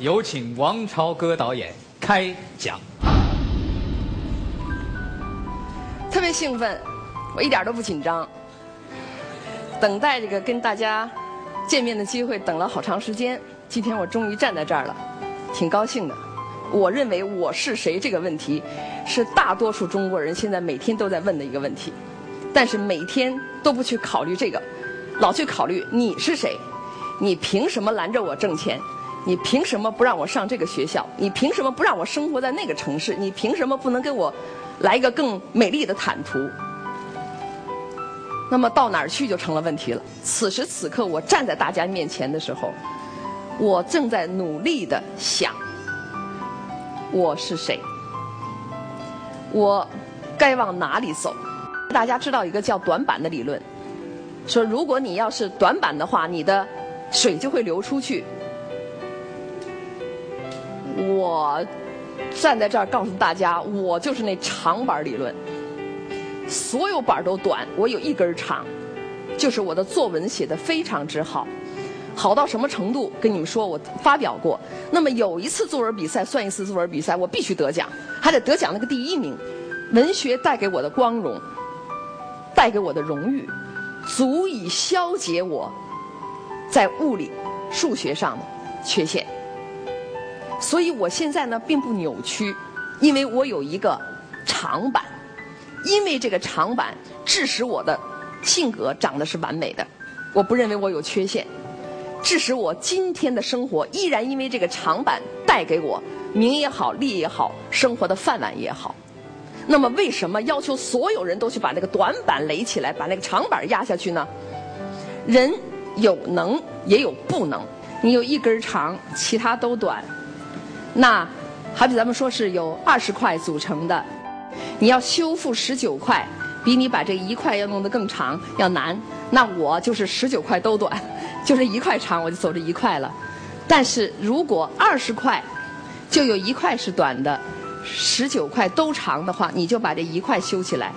有请王朝歌导演开讲。特别兴奋，我一点都不紧张。等待这个跟大家见面的机会，等了好长时间。今天我终于站在这儿了，挺高兴的。我认为我是谁这个问题，是大多数中国人现在每天都在问的一个问题，但是每天都不去考虑这个，老去考虑你是谁，你凭什么拦着我挣钱？你凭什么不让我上这个学校？你凭什么不让我生活在那个城市？你凭什么不能给我来一个更美丽的坦途？那么到哪儿去就成了问题了。此时此刻，我站在大家面前的时候，我正在努力的想。我是谁？我该往哪里走？大家知道一个叫短板的理论，说如果你要是短板的话，你的水就会流出去。我站在这儿告诉大家，我就是那长板理论，所有板都短，我有一根长，就是我的作文写的非常之好。好到什么程度？跟你们说，我发表过。那么有一次作文比赛算一次作文比赛，我必须得奖，还得得奖那个第一名。文学带给我的光荣，带给我的荣誉，足以消解我在物理、数学上的缺陷。所以我现在呢，并不扭曲，因为我有一个长板，因为这个长板致使我的性格长得是完美的。我不认为我有缺陷。致使我今天的生活依然因为这个长板带给我名也好利也好生活的饭碗也好，那么为什么要求所有人都去把那个短板垒起来，把那个长板压下去呢？人有能也有不能，你有一根长，其他都短。那好比咱们说是有二十块组成的，你要修复十九块，比你把这一块要弄得更长要难。那我就是十九块都短。就是一块长，我就走这一块了。但是如果二十块，就有一块是短的，十九块都长的话，你就把这一块修起来。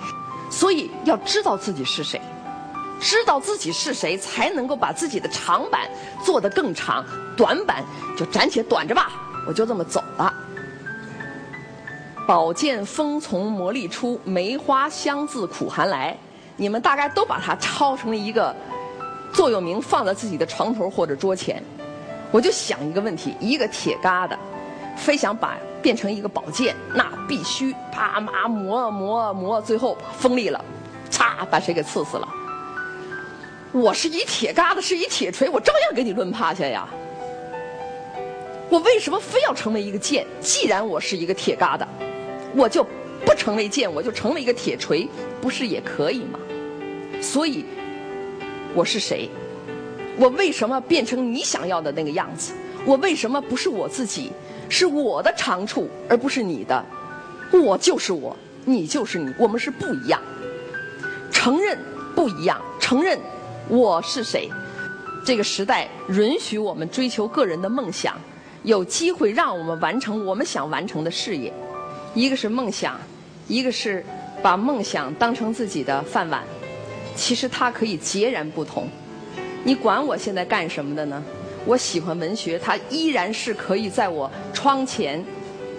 所以要知道自己是谁，知道自己是谁，才能够把自己的长板做得更长，短板就暂且短着吧。我就这么走了。宝剑锋从磨砺出，梅花香自苦寒来。你们大概都把它抄成了一个。座右铭放在自己的床头或者桌前，我就想一个问题：一个铁疙瘩，非想把变成一个宝剑，那必须啪嘛磨磨磨，最后锋利了，嚓把谁给刺死了。我是一铁疙瘩，是一铁锤，我照样给你抡趴下呀。我为什么非要成为一个剑？既然我是一个铁疙瘩，我就不成为剑，我就成为一个铁锤，不是也可以吗？所以。我是谁？我为什么变成你想要的那个样子？我为什么不是我自己？是我的长处，而不是你的。我就是我，你就是你，我们是不一样。承认不一样，承认我是谁。这个时代允许我们追求个人的梦想，有机会让我们完成我们想完成的事业。一个是梦想，一个是把梦想当成自己的饭碗。其实它可以截然不同。你管我现在干什么的呢？我喜欢文学，它依然是可以在我窗前，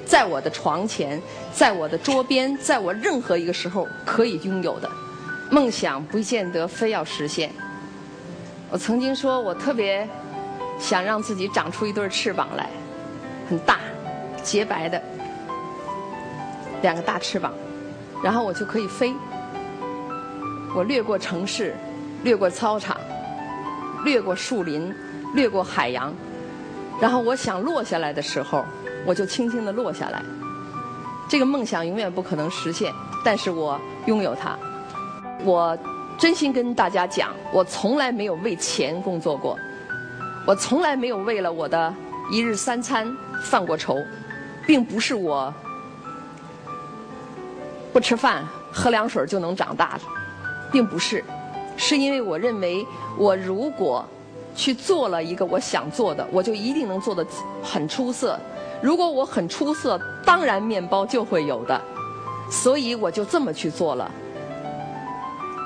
在我的床前，在我的桌边，在我任何一个时候可以拥有的。梦想不见得非要实现。我曾经说我特别想让自己长出一对翅膀来，很大、洁白的两个大翅膀，然后我就可以飞。我掠过城市，掠过操场，掠过树林，掠过海洋，然后我想落下来的时候，我就轻轻地落下来。这个梦想永远不可能实现，但是我拥有它。我真心跟大家讲，我从来没有为钱工作过，我从来没有为了我的一日三餐犯过愁，并不是我不吃饭喝凉水就能长大的。并不是，是因为我认为，我如果去做了一个我想做的，我就一定能做的很出色。如果我很出色，当然面包就会有的。所以我就这么去做了。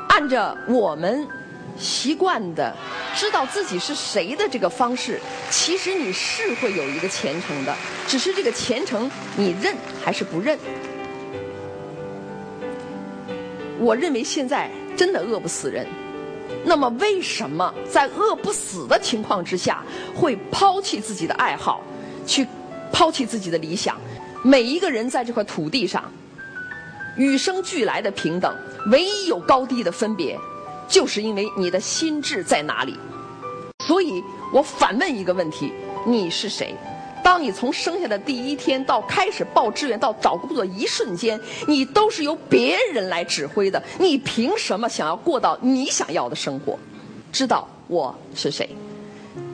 按着我们习惯的知道自己是谁的这个方式，其实你是会有一个前程的，只是这个前程你认还是不认？我认为现在真的饿不死人，那么为什么在饿不死的情况之下，会抛弃自己的爱好，去抛弃自己的理想？每一个人在这块土地上，与生俱来的平等，唯一有高低的分别，就是因为你的心智在哪里。所以我反问一个问题：你是谁？当你从生下的第一天到开始报志愿到找工作一瞬间，你都是由别人来指挥的。你凭什么想要过到你想要的生活？知道我是谁，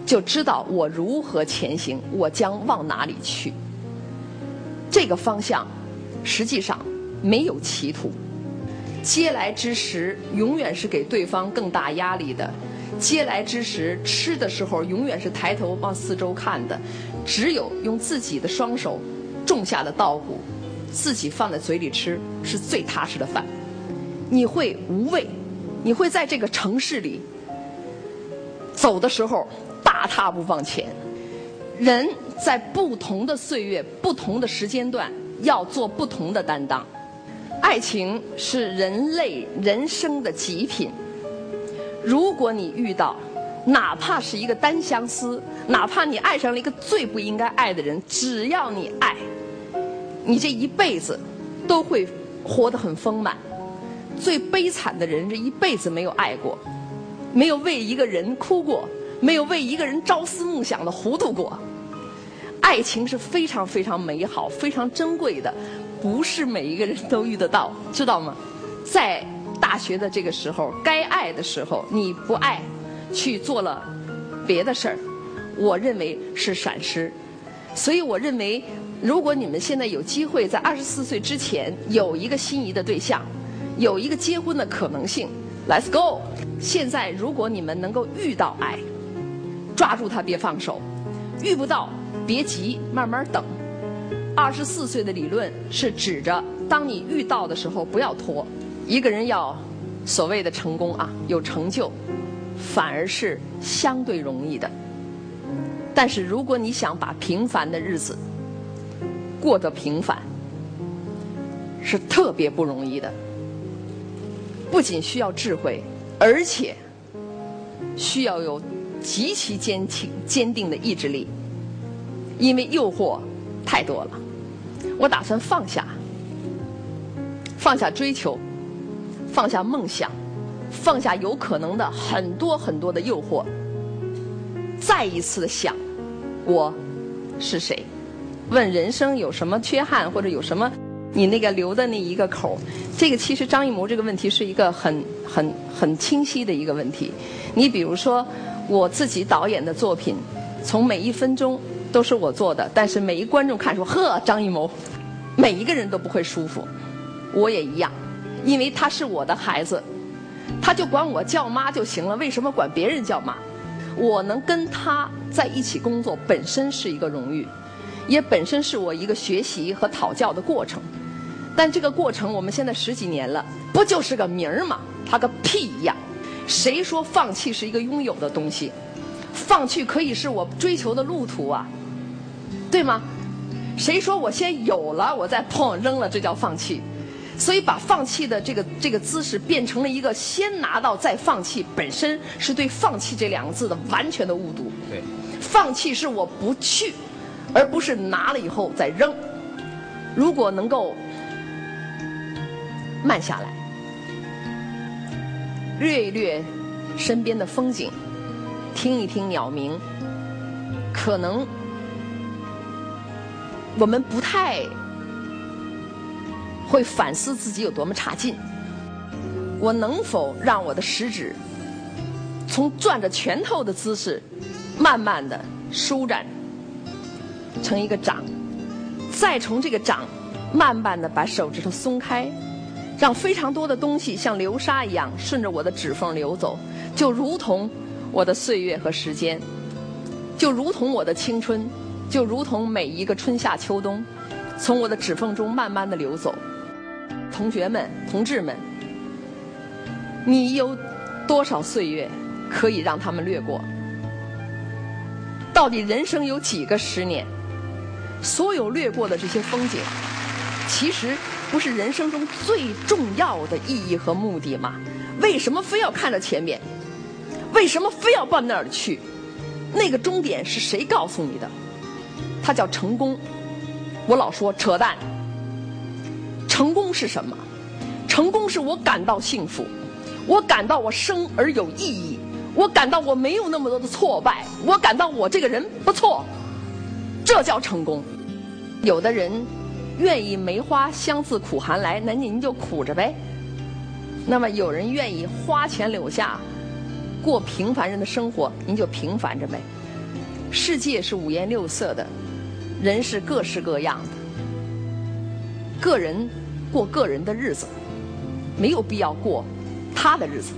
就知道我如何前行，我将往哪里去。这个方向，实际上没有歧途。嗟来之食，永远是给对方更大压力的。嗟来之食，吃的时候永远是抬头往四周看的。只有用自己的双手种下的稻谷，自己放在嘴里吃，是最踏实的饭。你会无畏，你会在这个城市里走的时候大踏步往前。人在不同的岁月、不同的时间段，要做不同的担当。爱情是人类人生的极品。如果你遇到，哪怕是一个单相思，哪怕你爱上了一个最不应该爱的人，只要你爱，你这一辈子都会活得很丰满。最悲惨的人，这一辈子没有爱过，没有为一个人哭过，没有为一个人朝思暮想的糊涂过。爱情是非常非常美好、非常珍贵的，不是每一个人都遇得到，知道吗？在大学的这个时候，该爱的时候你不爱。去做了别的事儿，我认为是闪失。所以我认为，如果你们现在有机会在二十四岁之前有一个心仪的对象，有一个结婚的可能性，Let's go！现在如果你们能够遇到爱，抓住他别放手；遇不到别急，慢慢等。二十四岁的理论是指着，当你遇到的时候不要拖。一个人要所谓的成功啊，有成就。反而是相对容易的，但是如果你想把平凡的日子过得平凡，是特别不容易的。不仅需要智慧，而且需要有极其坚挺、坚定的意志力，因为诱惑太多了。我打算放下，放下追求，放下梦想。放下有可能的很多很多的诱惑，再一次的想，我是谁？问人生有什么缺憾或者有什么你那个留的那一个口？这个其实张艺谋这个问题是一个很很很清晰的一个问题。你比如说我自己导演的作品，从每一分钟都是我做的，但是每一观众看说呵张艺谋，每一个人都不会舒服，我也一样，因为他是我的孩子。他就管我叫妈就行了，为什么管别人叫妈？我能跟他在一起工作，本身是一个荣誉，也本身是我一个学习和讨教的过程。但这个过程，我们现在十几年了，不就是个名儿吗？他个屁一样！谁说放弃是一个拥有的东西？放弃可以是我追求的路途啊，对吗？谁说我先有了，我再砰扔了，这叫放弃？所以，把放弃的这个这个姿势变成了一个先拿到再放弃，本身是对“放弃”这两个字的完全的误读。对，放弃是我不去，而不是拿了以后再扔。如果能够慢下来，略一略身边的风景，听一听鸟鸣，可能我们不太。会反思自己有多么差劲。我能否让我的食指从攥着拳头的姿势，慢慢的舒展成一个掌，再从这个掌慢慢的把手指头松开，让非常多的东西像流沙一样顺着我的指缝流走，就如同我的岁月和时间，就如同我的青春，就如同每一个春夏秋冬，从我的指缝中慢慢的流走。同学们、同志们，你有多少岁月可以让他们略过？到底人生有几个十年？所有掠过的这些风景，其实不是人生中最重要的意义和目的吗？为什么非要看着前面？为什么非要奔那儿去？那个终点是谁告诉你的？它叫成功。我老说扯淡。成功是什么？成功是我感到幸福，我感到我生而有意义，我感到我没有那么多的挫败，我感到我这个人不错，这叫成功。有的人愿意梅花香自苦寒来，那您就苦着呗。那么有人愿意花前柳下，过平凡人的生活，您就平凡着呗。世界是五颜六色的，人是各式各样的，个人过个人的日子，没有必要过他的日子。